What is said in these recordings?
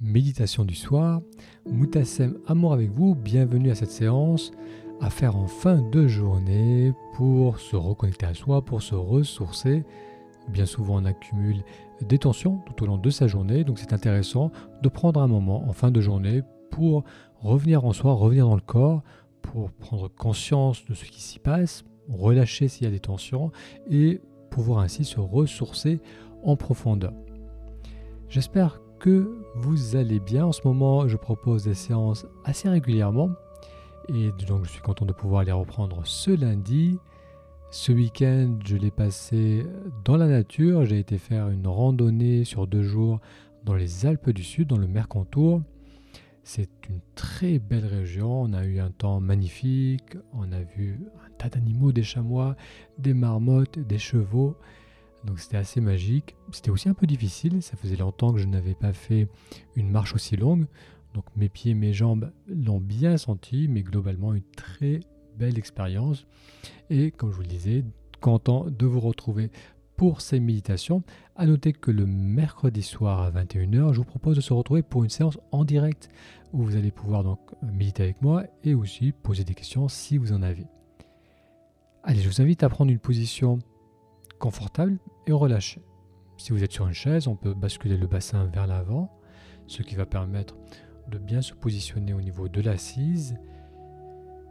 Méditation du soir, Moutassem Amour avec vous, bienvenue à cette séance à faire en fin de journée pour se reconnecter à soi, pour se ressourcer. Bien souvent on accumule des tensions tout au long de sa journée, donc c'est intéressant de prendre un moment en fin de journée pour revenir en soi, revenir dans le corps, pour prendre conscience de ce qui s'y passe, relâcher s'il y a des tensions et pouvoir ainsi se ressourcer en profondeur. J'espère que vous allez bien. En ce moment, je propose des séances assez régulièrement et donc je suis content de pouvoir les reprendre ce lundi. Ce week-end, je l'ai passé dans la nature. J'ai été faire une randonnée sur deux jours dans les Alpes du Sud, dans le Mercantour. C'est une très belle région. On a eu un temps magnifique. On a vu un tas d'animaux, des chamois, des marmottes, des chevaux. Donc c'était assez magique. C'était aussi un peu difficile, ça faisait longtemps que je n'avais pas fait une marche aussi longue. Donc mes pieds, mes jambes l'ont bien senti, mais globalement une très belle expérience. Et comme je vous le disais, content de vous retrouver pour ces méditations. À noter que le mercredi soir à 21h, je vous propose de se retrouver pour une séance en direct où vous allez pouvoir donc méditer avec moi et aussi poser des questions si vous en avez. Allez, je vous invite à prendre une position confortable et relâché. Si vous êtes sur une chaise, on peut basculer le bassin vers l'avant, ce qui va permettre de bien se positionner au niveau de l'assise.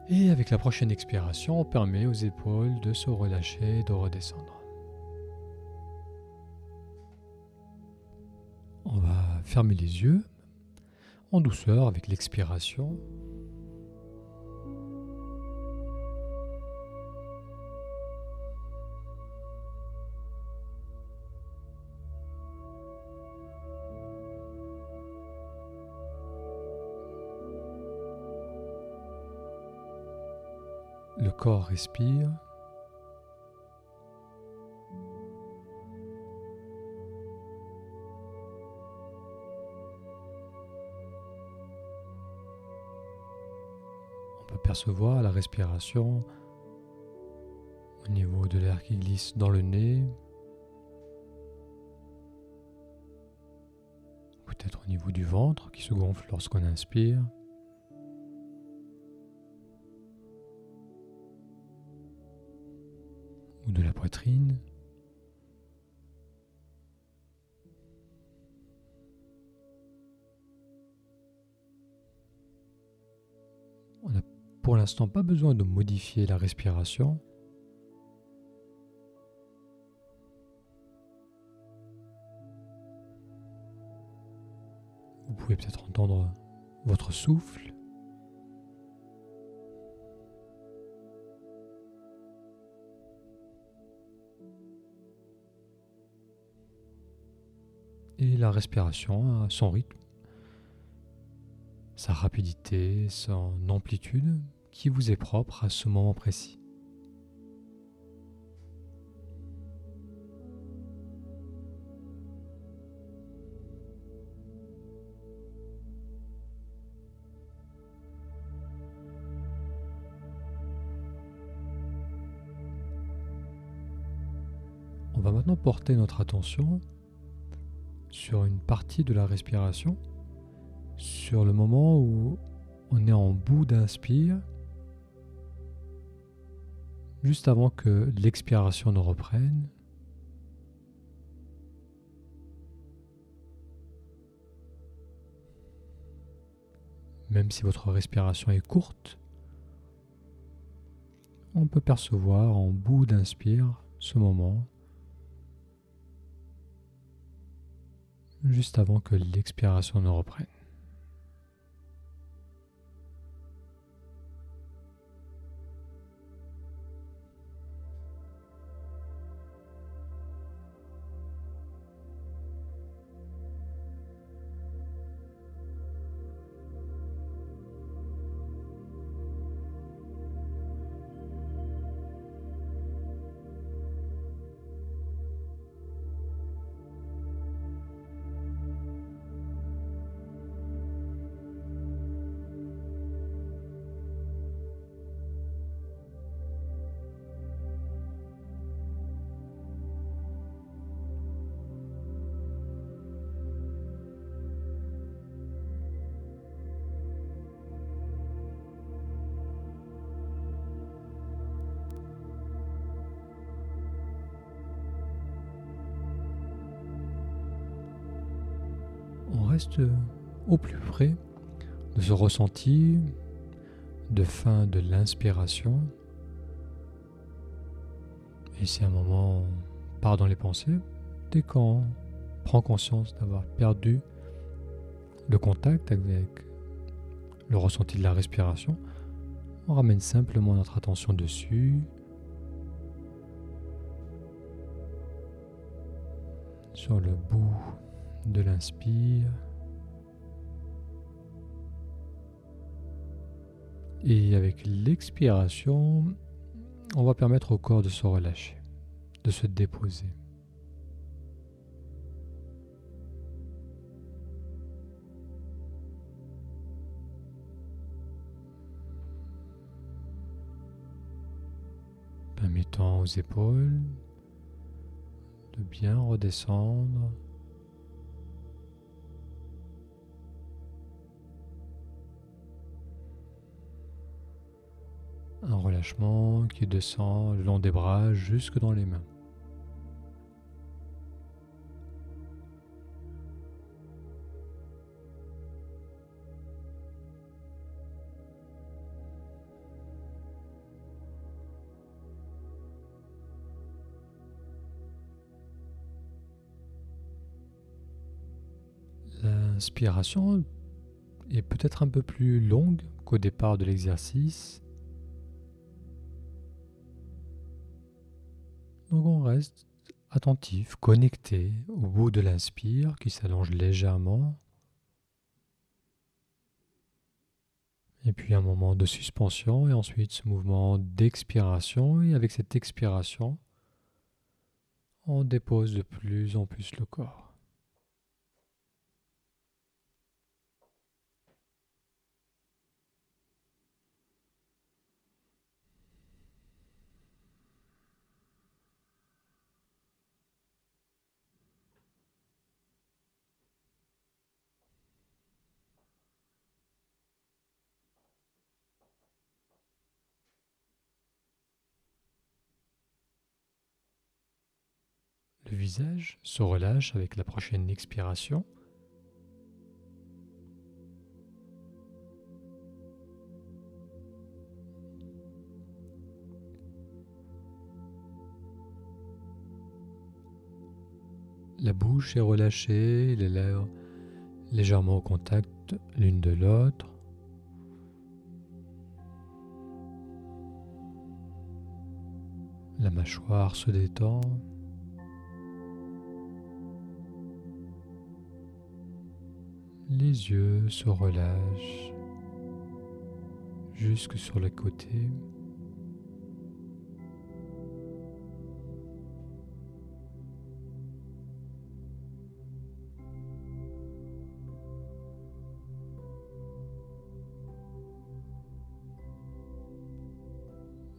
Et avec la prochaine expiration, on permet aux épaules de se relâcher, de redescendre. On va fermer les yeux en douceur avec l'expiration. Le corps respire. On peut percevoir la respiration au niveau de l'air qui glisse dans le nez, peut-être au niveau du ventre qui se gonfle lorsqu'on inspire. De la poitrine. On n'a pour l'instant pas besoin de modifier la respiration. Vous pouvez peut-être entendre votre souffle. La respiration à son rythme, sa rapidité, son amplitude qui vous est propre à ce moment précis. On va maintenant porter notre attention sur une partie de la respiration, sur le moment où on est en bout d'inspire, juste avant que l'expiration ne reprenne. Même si votre respiration est courte, on peut percevoir en bout d'inspire ce moment juste avant que l'expiration ne reprenne. Reste au plus près de ce ressenti de fin de l'inspiration. Et si un moment part dans les pensées, dès qu'on prend conscience d'avoir perdu le contact avec le ressenti de la respiration, on ramène simplement notre attention dessus. Sur le bout de l'inspire. Et avec l'expiration, on va permettre au corps de se relâcher, de se déposer. Permettant aux épaules de bien redescendre Un relâchement qui descend le long des bras jusque dans les mains. L'inspiration est peut-être un peu plus longue qu'au départ de l'exercice. Donc on reste attentif, connecté au bout de l'inspire qui s'allonge légèrement. Et puis un moment de suspension et ensuite ce mouvement d'expiration. Et avec cette expiration, on dépose de plus en plus le corps. Le se relâche avec la prochaine expiration. La bouche est relâchée, les lèvres légèrement au contact l'une de l'autre. La mâchoire se détend. Les yeux se relâchent jusque sur le côté.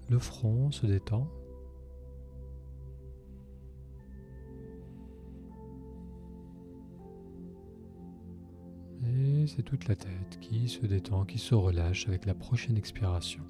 Le front se détend. C'est toute la tête qui se détend, qui se relâche avec la prochaine expiration.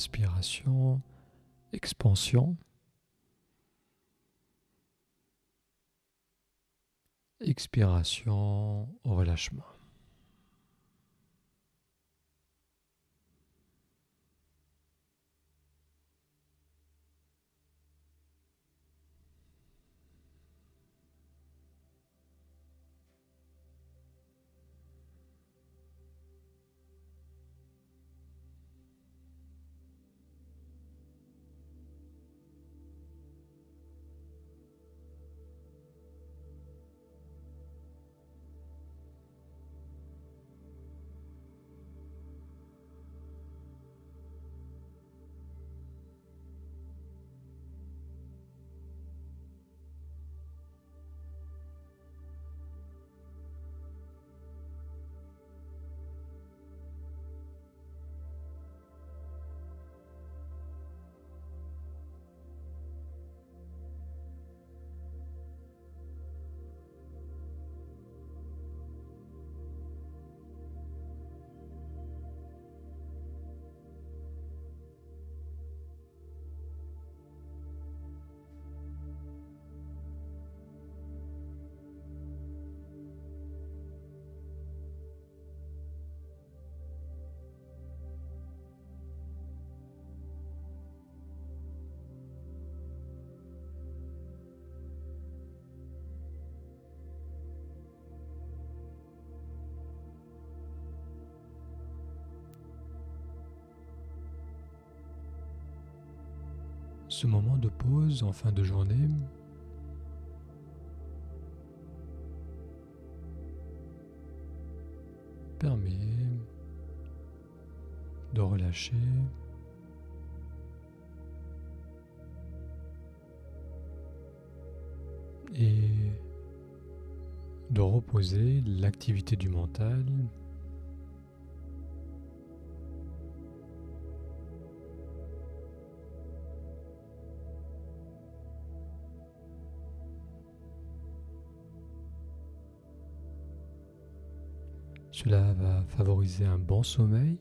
Inspiration, expansion. expiration, relâchement. Ce moment de pause en fin de journée. Permet de relâcher. Et de reposer l'activité du mental Cela va favoriser un bon sommeil.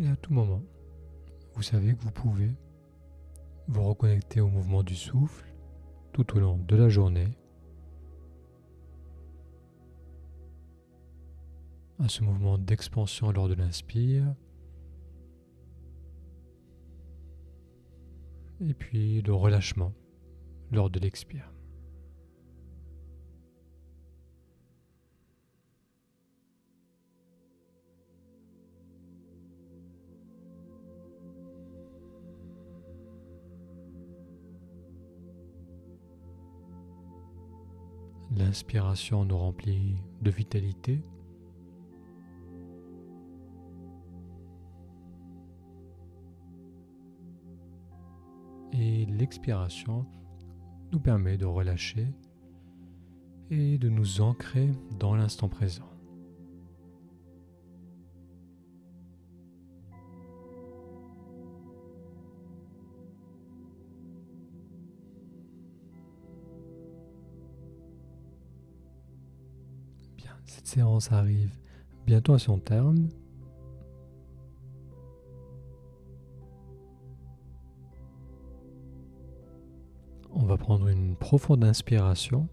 Et à tout moment, vous savez que vous pouvez vous reconnecter au mouvement du souffle tout au long de la journée, à ce mouvement d'expansion lors de l'inspire, et puis le relâchement lors de l'expire. L'inspiration nous remplit de vitalité. Et l'expiration nous permet de relâcher et de nous ancrer dans l'instant présent. Cette séance arrive bientôt à son terme. On va prendre une profonde inspiration.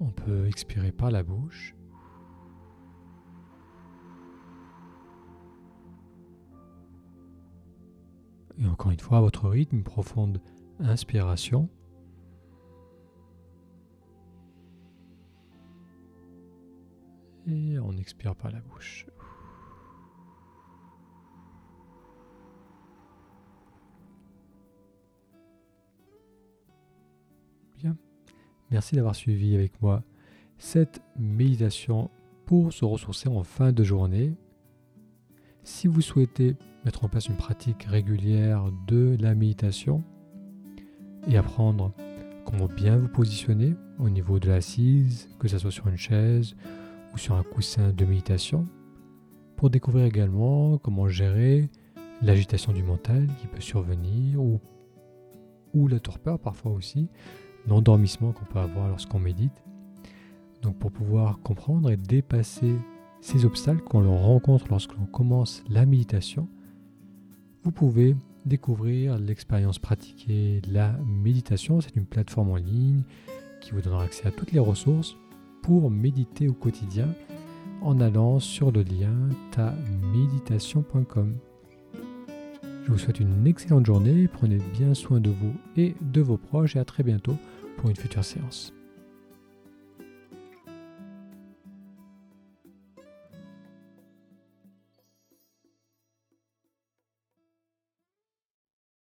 On peut expirer par la bouche. Et encore une fois, à votre rythme, profonde inspiration. Expire par la bouche. Bien. Merci d'avoir suivi avec moi cette méditation pour se ressourcer en fin de journée. Si vous souhaitez mettre en place une pratique régulière de la méditation et apprendre comment bien vous positionner au niveau de l'assise, que ce soit sur une chaise ou sur un coussin de méditation, pour découvrir également comment gérer l'agitation du mental qui peut survenir ou, la torpeur parfois aussi, l'endormissement qu'on peut avoir lorsqu'on médite. Donc pour pouvoir comprendre et dépasser ces obstacles qu'on rencontre lorsque l'on commence la méditation, vous pouvez découvrir l'expérience pratiquée, la méditation. C'est une plateforme en ligne qui vous donnera accès à toutes les ressources pour méditer au quotidien en allant sur le lien taméditation.com. Je vous souhaite une excellente journée, prenez bien soin de vous et de vos proches et à très bientôt pour une future séance.